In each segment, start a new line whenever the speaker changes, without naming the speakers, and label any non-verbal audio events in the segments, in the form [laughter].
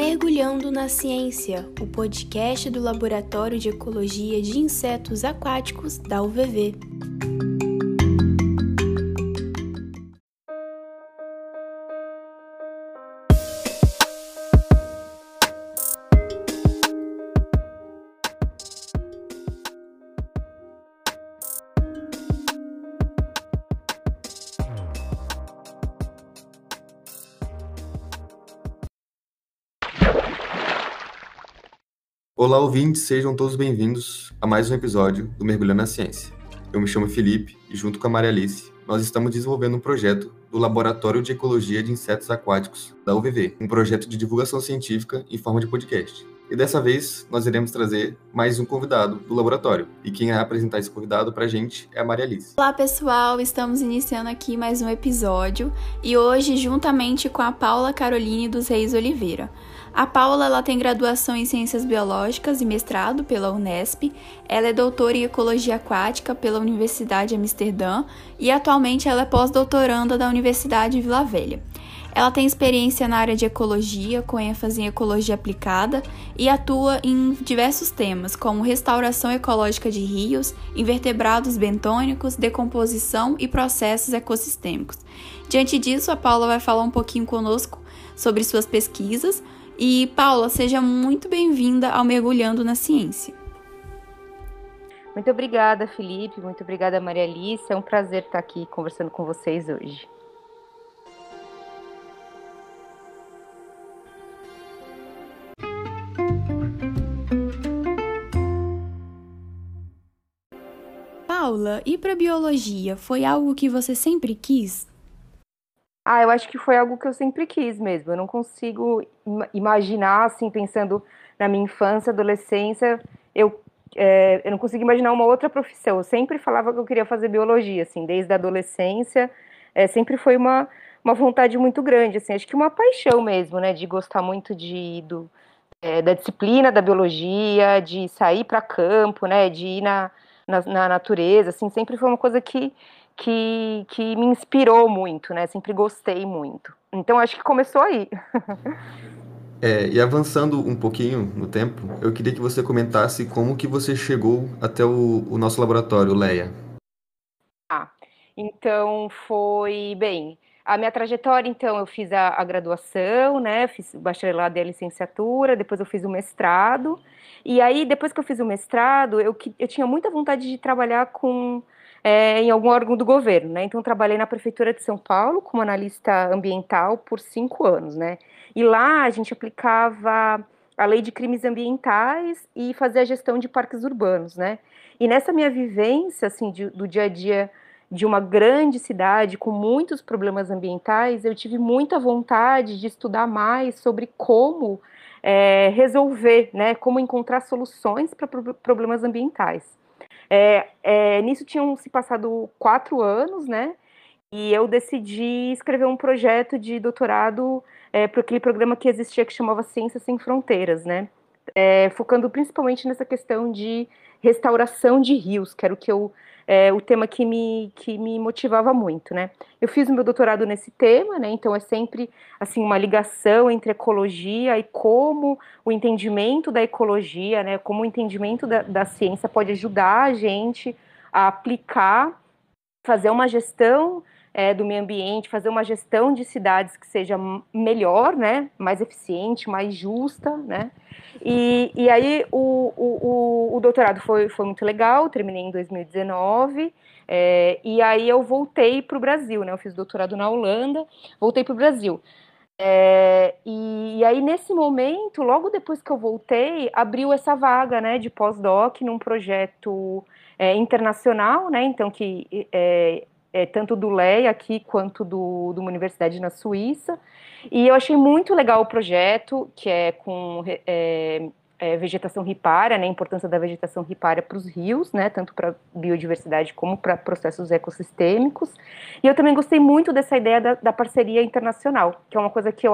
Mergulhando na Ciência, o podcast do Laboratório de Ecologia de Insetos Aquáticos da UVV.
Olá, ouvintes, sejam todos bem-vindos a mais um episódio do Mergulhando na Ciência. Eu me chamo Felipe e, junto com a Maria Alice, nós estamos desenvolvendo um projeto do Laboratório de Ecologia de Insetos Aquáticos da UVV, um projeto de divulgação científica em forma de podcast. E dessa vez nós iremos trazer mais um convidado do laboratório. E quem vai apresentar esse convidado para a gente é a Maria Alice.
Olá pessoal, estamos iniciando aqui mais um episódio e hoje juntamente com a Paula Caroline dos Reis Oliveira. A Paula ela tem graduação em Ciências Biológicas e mestrado pela Unesp. Ela é doutora em Ecologia Aquática pela Universidade de Amsterdã e atualmente ela é pós-doutoranda da Universidade de Vila Velha. Ela tem experiência na área de ecologia, com ênfase em ecologia aplicada, e atua em diversos temas, como restauração ecológica de rios, invertebrados bentônicos, decomposição e processos ecossistêmicos. Diante disso, a Paula vai falar um pouquinho conosco sobre suas pesquisas, e Paula, seja muito bem-vinda ao Mergulhando na Ciência.
Muito obrigada, Felipe. Muito obrigada, Maria Alice. É um prazer estar aqui conversando com vocês hoje.
Paula, e para biologia, foi algo que você sempre quis?
Ah, eu acho que foi algo que eu sempre quis mesmo. Eu não consigo imaginar, assim, pensando na minha infância, adolescência, eu, é, eu não consigo imaginar uma outra profissão. Eu sempre falava que eu queria fazer biologia, assim, desde a adolescência. É, sempre foi uma, uma vontade muito grande, assim, acho que uma paixão mesmo, né, de gostar muito de, do, é, da disciplina da biologia, de sair para campo, né, de ir na, na, na natureza, assim, sempre foi uma coisa que que, que me inspirou muito, né? Sempre gostei muito. Então acho que começou aí. [laughs]
É, e avançando um pouquinho no tempo, eu queria que você comentasse como que você chegou até o, o nosso laboratório, Leia.
Ah, então foi bem. A minha trajetória, então, eu fiz a, a graduação, né? Fiz bacharelado e a licenciatura, depois eu fiz o mestrado. E aí, depois que eu fiz o mestrado, eu, eu tinha muita vontade de trabalhar com é, em algum órgão do governo, né? Então trabalhei na prefeitura de São Paulo como analista ambiental por cinco anos, né? E lá a gente aplicava a lei de crimes ambientais e fazia a gestão de parques urbanos, né? E nessa minha vivência, assim, de, do dia a dia de uma grande cidade com muitos problemas ambientais, eu tive muita vontade de estudar mais sobre como é, resolver, né? Como encontrar soluções para problemas ambientais. É, é, nisso tinham se passado quatro anos, né? E eu decidi escrever um projeto de doutorado é, para aquele programa que existia que chamava Ciências Sem Fronteiras, né? É, focando principalmente nessa questão de restauração de rios, que era o que eu é, o tema que me, que me motivava muito, né? Eu fiz o meu doutorado nesse tema, né? Então é sempre assim uma ligação entre ecologia e como o entendimento da ecologia, né? Como o entendimento da, da ciência pode ajudar a gente a aplicar, fazer uma gestão é, do meio ambiente, fazer uma gestão de cidades que seja melhor, né, mais eficiente, mais justa, né, e, e aí o, o, o, doutorado foi, foi muito legal, terminei em 2019, é, e aí eu voltei para o Brasil, né, eu fiz doutorado na Holanda, voltei para o Brasil. É, e, e, aí, nesse momento, logo depois que eu voltei, abriu essa vaga né, de pós-doc num projeto é, internacional, né? Então, que é, é, tanto do LEI aqui quanto do, de uma universidade na Suíça. E eu achei muito legal o projeto, que é com é, é, vegetação ripária, né, a importância da vegetação ripária para os rios, né, tanto para biodiversidade como para processos ecossistêmicos. E eu também gostei muito dessa ideia da, da, parceria internacional, que é uma coisa que eu,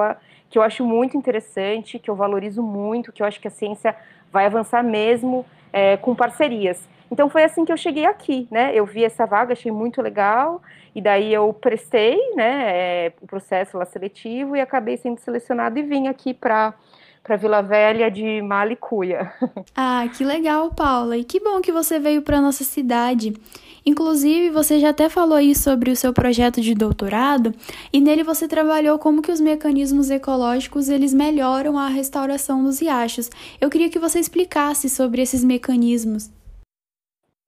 que eu acho muito interessante, que eu valorizo muito, que eu acho que a ciência vai avançar mesmo é, com parcerias. Então foi assim que eu cheguei aqui, né? Eu vi essa vaga, achei muito legal, e daí eu prestei, né, é, o processo lá seletivo e acabei sendo selecionado e vim aqui para para Vila Velha de Malicuia. [laughs]
Ah, que legal, Paula. E que bom que você veio para nossa cidade. Inclusive, você já até falou aí sobre o seu projeto de doutorado e nele você trabalhou como que os mecanismos ecológicos eles melhoram a restauração dos riachos. Eu queria que você explicasse sobre esses mecanismos.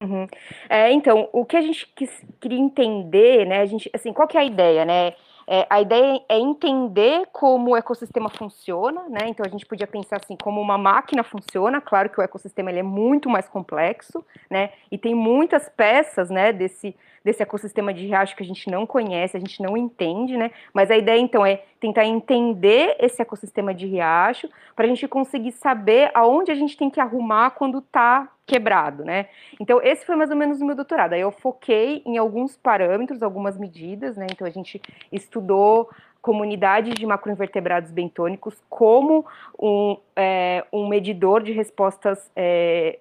Uhum. É, então, o que a gente quis, queria entender, né, a gente, assim, qual que é a ideia, né? É, a ideia é entender como o ecossistema funciona, né? Então a gente podia pensar assim como uma máquina funciona. Claro que o ecossistema ele é muito mais complexo, né? E tem muitas peças, né? Desse desse ecossistema de riacho que a gente não conhece, a gente não entende, né? Mas a ideia então é tentar entender esse ecossistema de riacho para a gente conseguir saber aonde a gente tem que arrumar quando está quebrado, né? Então esse foi mais ou menos o meu doutorado. Aí eu foquei em alguns parâmetros, algumas medidas, né? Então a gente estudou comunidades de macroinvertebrados bentônicos como um, é, um medidor de respostas é,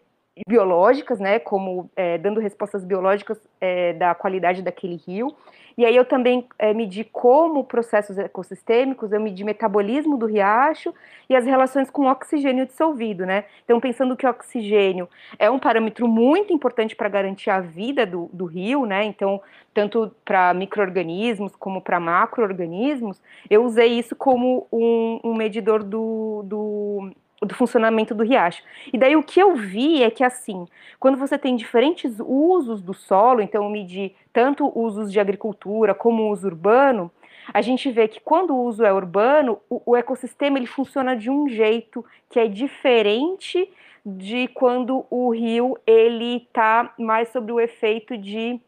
biológicas, né, como é, dando respostas biológicas é, da qualidade daquele rio. E aí eu também é, medi como processos ecossistêmicos, eu medi metabolismo do riacho e as relações com oxigênio dissolvido, né? Então, pensando que o oxigênio é um parâmetro muito importante para garantir a vida do, do rio, né? Então, tanto para micro-organismos como para macro-organismos, eu usei isso como um, um medidor do, do do funcionamento do riacho. E daí o que eu vi é que assim, quando você tem diferentes usos do solo, então medir tanto usos de agricultura como uso urbano, a gente vê que quando o uso é urbano, o, o ecossistema ele funciona de um jeito que é diferente de quando o rio ele está mais sobre o efeito de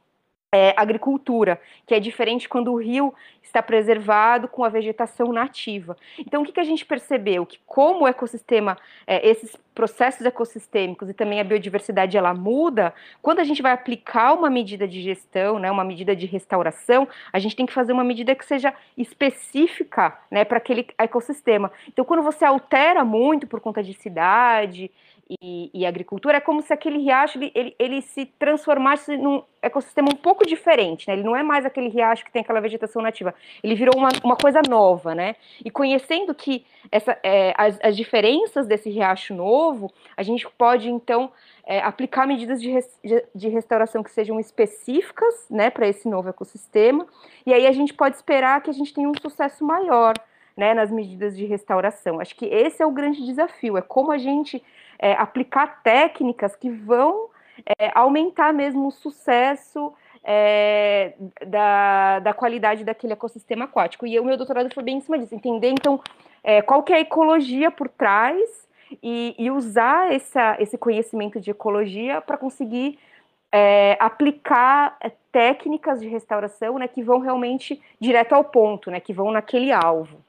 é, agricultura, que é diferente quando o rio está preservado com a vegetação nativa. Então, o que, que a gente percebeu? Que como o ecossistema, é, esses processos ecossistêmicos e também a biodiversidade, ela muda, quando a gente vai aplicar uma medida de gestão, né, uma medida de restauração, a gente tem que fazer uma medida que seja específica né, para aquele ecossistema. Então, quando você altera muito por conta de cidade, e, e, agricultura, é como se aquele riacho ele, ele, ele, se transformasse num ecossistema um pouco diferente, né? Ele não é mais aquele riacho que tem aquela vegetação nativa, ele virou uma, uma coisa nova, né? E conhecendo que essa, é, as, as, diferenças desse riacho novo, a gente pode então é, aplicar medidas de, res, de restauração que sejam específicas, né, para esse novo ecossistema, e aí a gente pode esperar que a gente tenha um sucesso maior. Né, nas medidas de restauração. Acho que esse é o grande desafio, é como a gente é, aplicar técnicas que vão é, aumentar mesmo o sucesso é, da, da qualidade daquele ecossistema aquático. E o meu doutorado foi bem em cima disso, entender então é, qual que é a ecologia por trás e, e usar essa, esse conhecimento de ecologia para conseguir é, aplicar é, técnicas de restauração né, que vão realmente direto ao ponto, né, que vão naquele alvo.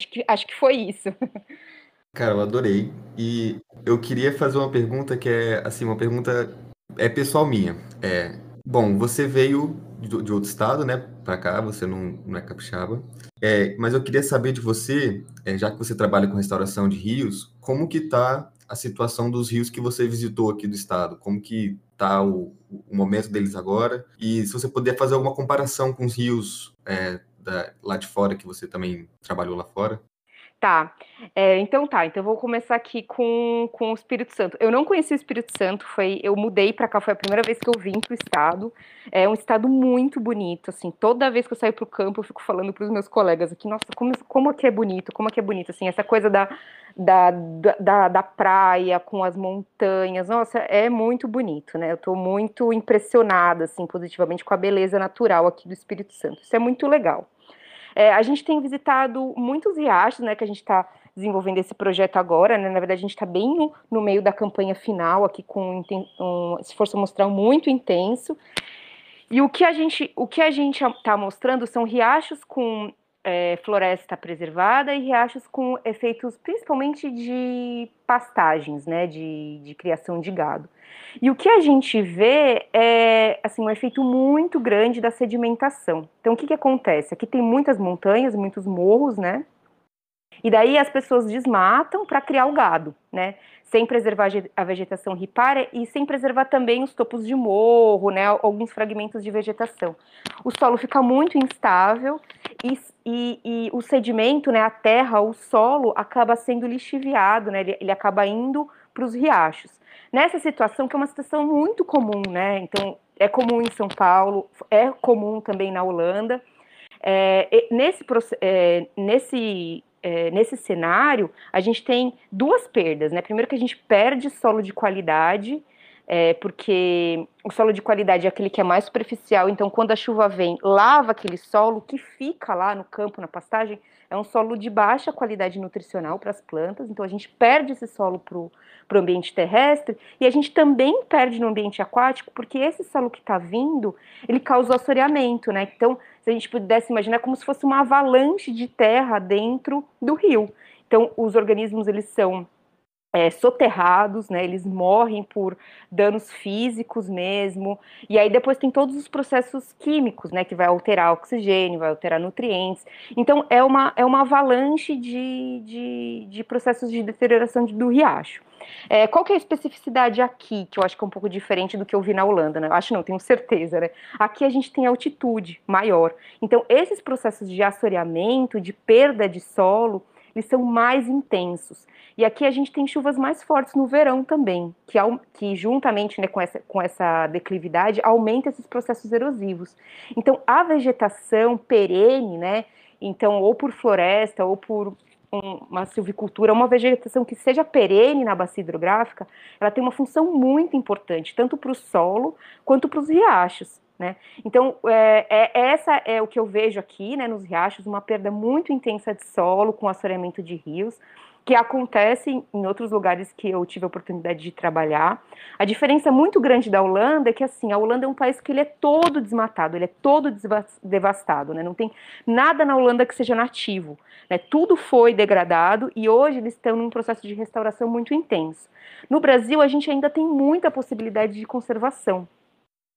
Acho que, acho que foi isso. [laughs]
Cara, eu adorei. E eu queria fazer uma pergunta que é, assim, uma pergunta é pessoal minha. É, bom, você veio de, outro estado, né, pra cá, você não, não é capixaba. É, mas eu queria saber de você, é, já que você trabalha com restauração de rios, como que tá a situação dos rios que você visitou aqui do estado? Como que tá o, o momento deles agora? E se você puder fazer alguma comparação com os rios é, da, lá de fora, que você também trabalhou lá fora?
Tá, é, então tá, então vou começar aqui com, com o Espírito Santo. Eu não conheci o Espírito Santo, foi, eu mudei para cá, foi a primeira vez que eu vim pro estado. É um estado muito bonito, assim, toda vez que eu saio pro campo eu fico falando pros meus colegas aqui, nossa, como, como aqui é bonito, como aqui é bonito, assim, essa coisa da, da, da, da praia com as montanhas, nossa, é muito bonito, né? Eu tô muito impressionada, assim, positivamente com a beleza natural aqui do Espírito Santo, isso é muito legal. É, a gente tem visitado muitos riachos, né, que a gente está desenvolvendo esse projeto agora, né? Na verdade, a gente está bem no, no, meio da campanha final, aqui com um esforço amostral muito intenso. E o que a gente o que a gente está mostrando são riachos com é, floresta preservada e riachos com efeitos principalmente de pastagens, né, de, de criação de gado. E o que a gente vê é assim, um efeito muito grande da sedimentação. Então, o que, que acontece? Aqui tem muitas montanhas, muitos morros, né? E daí as pessoas desmatam para criar o gado, né? Sem preservar a vegetação ripária e sem preservar também os topos de morro, né? Alguns fragmentos de vegetação. O solo fica muito instável e, e, e, o sedimento, né, a terra, o solo, acaba sendo lixiviado, né, ele, ele acaba indo para os riachos. Nessa situação, que é uma situação muito comum, né, então é comum em São Paulo, é comum também na Holanda, é, nesse, é, nesse, é, nesse cenário, a gente tem duas perdas, né, primeiro que a gente perde solo de qualidade, é, porque o solo de qualidade é aquele que é mais superficial, então quando a chuva vem, lava aquele solo que fica lá no campo, na pastagem, é um solo de baixa qualidade nutricional para as plantas, então a gente perde esse solo para o ambiente terrestre e a gente também perde no ambiente aquático, porque esse solo que está vindo, ele causa assoreamento, né? Então, se a gente pudesse imaginar, é como se fosse uma avalanche de terra dentro do rio. Então, os organismos, eles são é, soterrados, né? Eles morrem por danos físicos mesmo. E aí depois tem todos os processos químicos, né? Que vai alterar oxigênio, vai alterar nutrientes. Então é uma, é uma avalanche de, de, de processos de deterioração do riacho. É, qual que é a especificidade aqui, que eu acho que é um pouco diferente do que eu vi na Holanda, né? Eu acho não, tenho certeza, né? Aqui a gente tem altitude maior. Então, esses processos de assoreamento, de perda de solo, eles são mais intensos. E aqui a gente tem chuvas mais fortes no verão também, que, que juntamente né, com, essa, com essa declividade aumenta esses processos erosivos. Então a vegetação perene, né? Então, ou por floresta, ou por uma silvicultura, uma vegetação que seja perene na bacia hidrográfica, ela tem uma função muito importante, tanto para o solo quanto para os riachos. Né? Então, é, é, essa é o que eu vejo aqui né, nos riachos, uma perda muito intensa de solo com assoreamento de rios, que acontece em outros lugares que eu tive a oportunidade de trabalhar. A diferença muito grande da Holanda é que assim, a Holanda é um país que ele é todo desmatado, ele é todo devastado, né? Não tem nada na Holanda que seja nativo, né? Tudo foi degradado e hoje eles estão num processo de restauração muito intenso. No Brasil, a gente ainda tem muita possibilidade de conservação.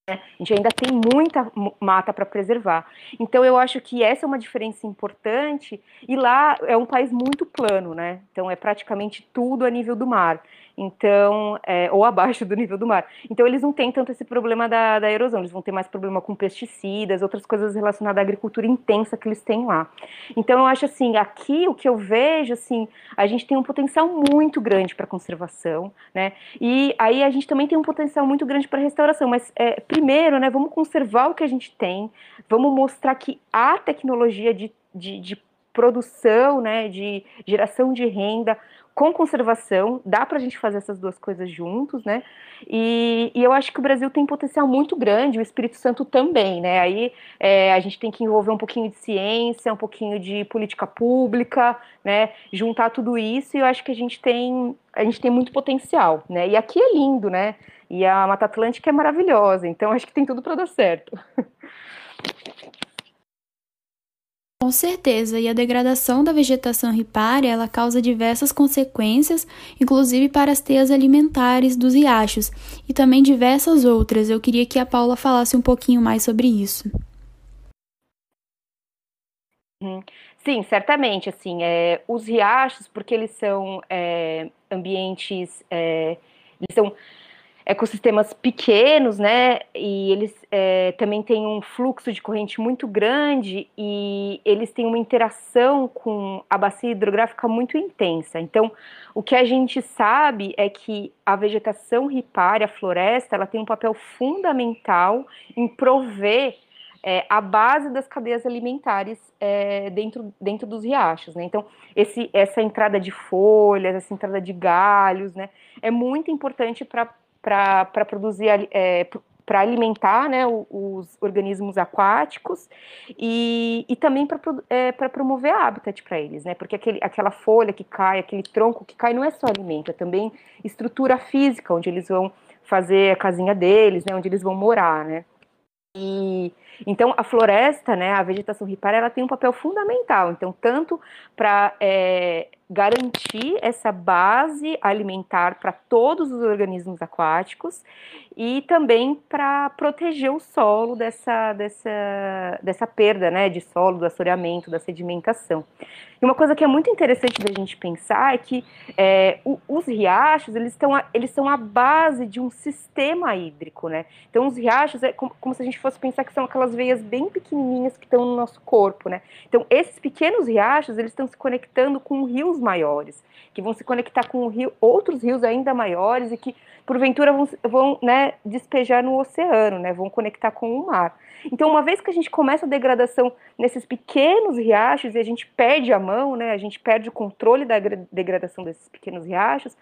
Né? A gente ainda tem muita mata para preservar. Então, eu acho que essa é uma diferença importante. E lá é um país muito plano, né? Então, é praticamente tudo a nível do mar então, é, ou abaixo do nível do mar. Então, eles não têm tanto esse problema da, da, erosão, eles vão ter mais problema com pesticidas, outras coisas relacionadas à agricultura intensa que eles têm lá. Então, eu acho assim, aqui o que eu vejo, assim, a gente tem um potencial muito grande para conservação, né? E aí a gente também tem um potencial muito grande para restauração, mas é, primeiro, né, vamos conservar o que a gente tem, vamos mostrar que há tecnologia de, de, de produção, né, de geração de renda, com conservação, dá para a gente fazer essas duas coisas juntos, né? E, e, eu acho que o Brasil tem potencial muito grande, o Espírito Santo também, né? Aí é, a gente tem que envolver um pouquinho de ciência, um pouquinho de política pública, né? Juntar tudo isso e eu acho que a gente tem a gente tem muito potencial, né? E aqui é lindo, né? E a Mata Atlântica é maravilhosa, então acho que tem tudo para dar certo. [laughs]
Com certeza, e a degradação da vegetação ripária, ela causa diversas consequências, inclusive para as teias alimentares dos riachos, e também diversas outras. Eu queria que a Paula falasse um pouquinho mais sobre isso.
Uhum. Sim, certamente, assim, é, os riachos, porque eles são é, ambientes, é, eles são ecossistemas pequenos, né? E eles é, também têm um fluxo de corrente muito grande e eles têm uma interação com a bacia hidrográfica muito intensa. Então, o que a gente sabe é que a vegetação ripária, a floresta, ela tem um papel fundamental em prover é, a base das cadeias alimentares é, dentro, dentro dos riachos, né? Então, esse, essa entrada de folhas, essa entrada de galhos, né, é muito importante para para produzir, é, para alimentar né, os organismos aquáticos e, e também para é, promover habitat para eles, né? Porque aquele, aquela folha que cai, aquele tronco que cai não é só alimento, é também estrutura física, onde eles vão fazer a casinha deles, né? Onde eles vão morar, né? E então a floresta, né, a vegetação ripária, ela tem um papel fundamental. Então tanto para é, garantir essa base alimentar para todos os organismos aquáticos e também para proteger o solo dessa, dessa, dessa perda né, de solo, do assoreamento, da sedimentação. E uma coisa que é muito interessante da gente pensar é que é, o, os riachos eles estão eles são a base de um sistema hídrico, né? Então os riachos é como, como, se a gente fosse pensar que são aquelas veias bem pequenininhas que estão no nosso corpo, né? Então esses pequenos riachos eles estão se conectando com rios maiores, que vão se conectar com rio, outros rios ainda maiores e que porventura vão, vão né, despejar no oceano, né, vão conectar com o mar. Então, uma vez que a gente começa a degradação nesses pequenos riachos e a gente perde a mão, né, a gente perde o controle da degradação desses pequenos riachos,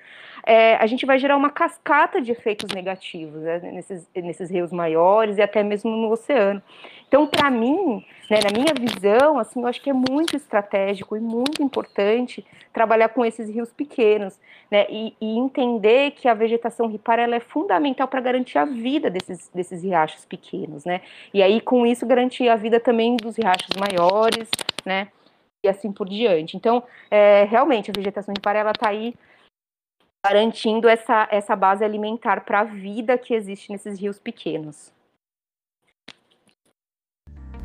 é, a gente vai gerar uma cascata de efeitos negativos né, nesses, nesses rios maiores e até mesmo no oceano. Então, para mim, né, na minha visão, assim, eu acho que é muito estratégico e muito importante trabalhar com esses rios pequenos, né, e, e entender que a vegetação ripária ela é fundamental para garantir a vida desses, desses riachos pequenos, né, e aí com isso garantir a vida também dos riachos maiores, né, e assim por diante. Então, é, realmente, a vegetação ripária está aí garantindo essa, essa base alimentar para a vida que existe nesses rios pequenos.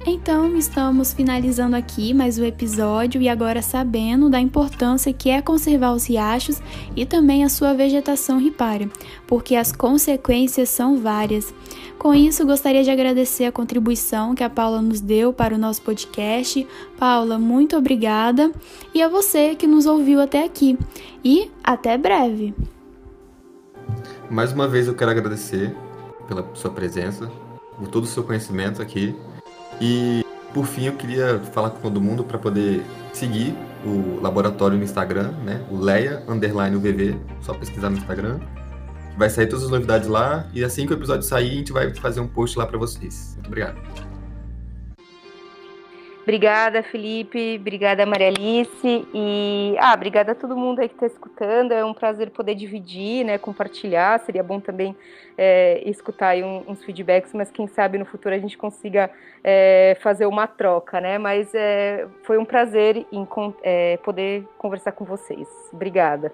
Então, estamos finalizando aqui mais o episódio e agora sabendo da importância que é conservar os riachos e também a sua vegetação ripária, porque as consequências são várias. Com isso, gostaria de agradecer a contribuição que a Paula nos deu para o nosso podcast. Paula, muito obrigada e a você que nos ouviu até aqui. E até breve.
Mais uma vez eu quero agradecer pela sua presença, por todo o seu conhecimento aqui e por fim eu queria falar com todo mundo para poder seguir o laboratório no Instagram, né? O Leia underline UVV, só pesquisar no Instagram. Vai sair todas as novidades lá e assim que o episódio sair, a gente vai fazer um post lá para vocês. Muito obrigado.
Obrigada, Felipe. Obrigada, Maria Alice. E, ah, obrigada a todo mundo aí que está escutando. É um prazer poder dividir, né, compartilhar. Seria bom também é, escutar aí uns feedbacks, mas quem sabe no futuro a gente consiga é, fazer uma troca, né? Mas é, foi um prazer em é, poder conversar com vocês. Obrigada.